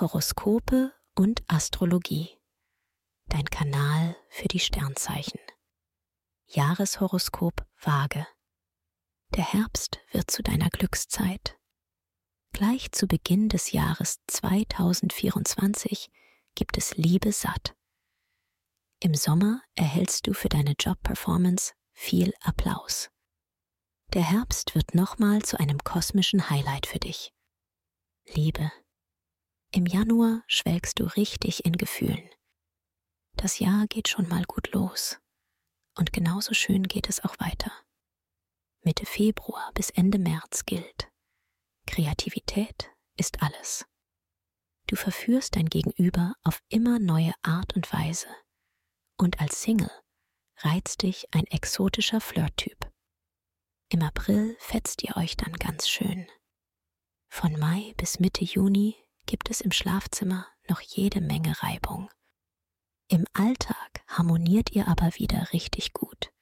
Horoskope und Astrologie. Dein Kanal für die Sternzeichen. Jahreshoroskop Waage. Der Herbst wird zu deiner Glückszeit. Gleich zu Beginn des Jahres 2024 gibt es Liebe satt. Im Sommer erhältst du für deine Job-Performance viel Applaus. Der Herbst wird nochmal zu einem kosmischen Highlight für dich. Liebe. Im Januar schwelgst du richtig in Gefühlen. Das Jahr geht schon mal gut los. Und genauso schön geht es auch weiter. Mitte Februar bis Ende März gilt. Kreativität ist alles. Du verführst dein Gegenüber auf immer neue Art und Weise. Und als Single reizt dich ein exotischer Flirttyp. Im April fetzt ihr euch dann ganz schön. Von Mai bis Mitte Juni gibt es im Schlafzimmer noch jede Menge Reibung. Im Alltag harmoniert ihr aber wieder richtig gut.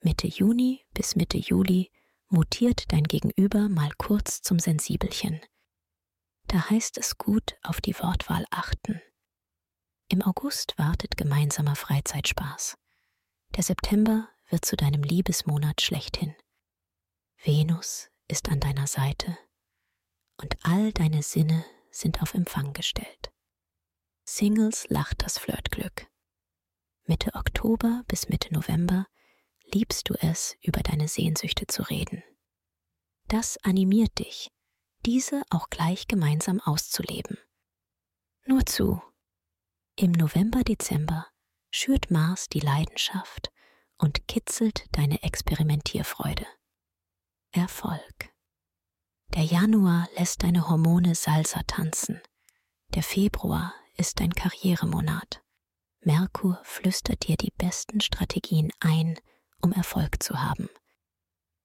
Mitte Juni bis Mitte Juli mutiert dein Gegenüber mal kurz zum Sensibelchen. Da heißt es gut auf die Wortwahl achten. Im August wartet gemeinsamer Freizeitspaß. Der September wird zu deinem Liebesmonat schlechthin. Venus ist an deiner Seite und all deine Sinne sind auf Empfang gestellt. Singles lacht das Flirtglück. Mitte Oktober bis Mitte November liebst du es, über deine Sehnsüchte zu reden. Das animiert dich, diese auch gleich gemeinsam auszuleben. Nur zu. Im November, Dezember schürt Mars die Leidenschaft und kitzelt deine Experimentierfreude. Erfolg. Der Januar lässt deine Hormone Salsa tanzen. Der Februar ist dein Karrieremonat. Merkur flüstert dir die besten Strategien ein, um Erfolg zu haben.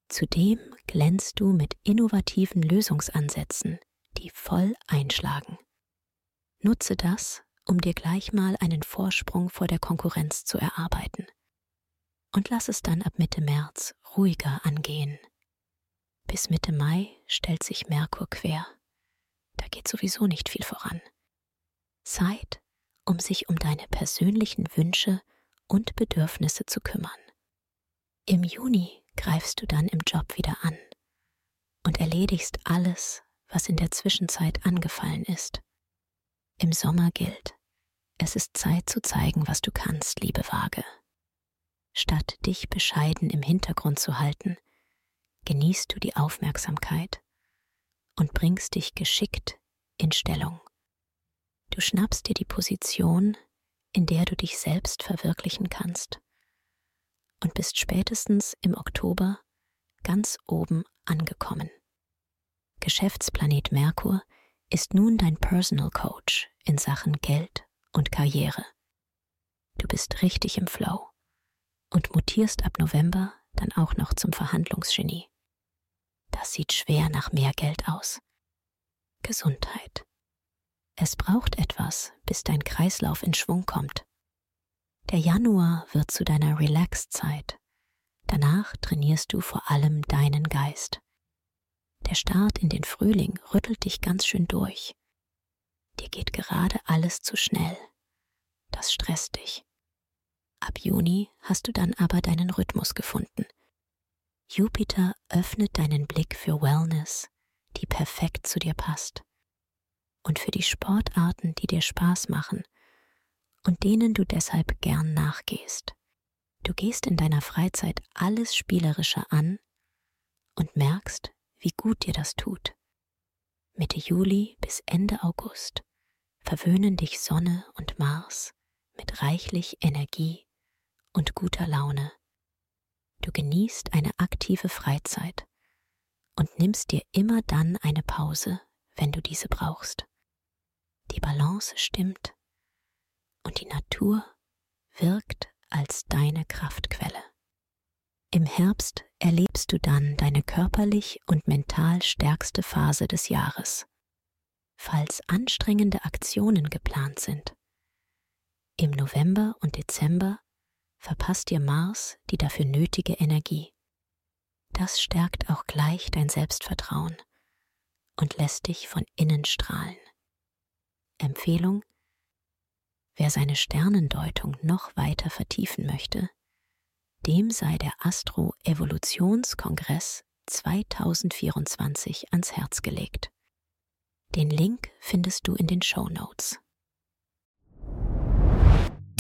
Zudem glänzt du mit innovativen Lösungsansätzen, die voll einschlagen. Nutze das, um dir gleich mal einen Vorsprung vor der Konkurrenz zu erarbeiten. Und lass es dann ab Mitte März ruhiger angehen. Bis Mitte Mai stellt sich Merkur quer. Da geht sowieso nicht viel voran. Zeit, um sich um deine persönlichen Wünsche und Bedürfnisse zu kümmern. Im Juni greifst du dann im Job wieder an und erledigst alles, was in der Zwischenzeit angefallen ist. Im Sommer gilt, es ist Zeit zu zeigen, was du kannst, liebe Waage. Statt dich bescheiden im Hintergrund zu halten, genießt du die Aufmerksamkeit und bringst dich geschickt in Stellung. Du schnappst dir die Position, in der du dich selbst verwirklichen kannst und bist spätestens im Oktober ganz oben angekommen. Geschäftsplanet Merkur ist nun dein Personal Coach in Sachen Geld und Karriere. Du bist richtig im Flow und mutierst ab November dann auch noch zum Verhandlungsgenie. Das sieht schwer nach mehr Geld aus. Gesundheit. Es braucht etwas, bis dein Kreislauf in Schwung kommt. Der Januar wird zu deiner Relax-Zeit. Danach trainierst du vor allem deinen Geist. Der Start in den Frühling rüttelt dich ganz schön durch. Dir geht gerade alles zu schnell. Das stresst dich. Ab Juni hast du dann aber deinen Rhythmus gefunden. Jupiter öffnet deinen Blick für Wellness, die perfekt zu dir passt. Und für die Sportarten, die dir Spaß machen und denen du deshalb gern nachgehst. Du gehst in deiner Freizeit alles Spielerische an und merkst, wie gut dir das tut. Mitte Juli bis Ende August verwöhnen dich Sonne und Mars mit reichlich Energie und guter Laune. Du genießt eine aktive Freizeit und nimmst dir immer dann eine Pause, wenn du diese brauchst. Die Balance stimmt und die Natur wirkt als deine Kraftquelle. Im Herbst erlebst du dann deine körperlich und mental stärkste Phase des Jahres, falls anstrengende Aktionen geplant sind. Im November und Dezember verpasst dir Mars die dafür nötige Energie. Das stärkt auch gleich dein Selbstvertrauen und lässt dich von innen strahlen. Empfehlung? Wer seine Sternendeutung noch weiter vertiefen möchte, dem sei der Astro-Evolutionskongress 2024 ans Herz gelegt. Den Link findest du in den Show Notes.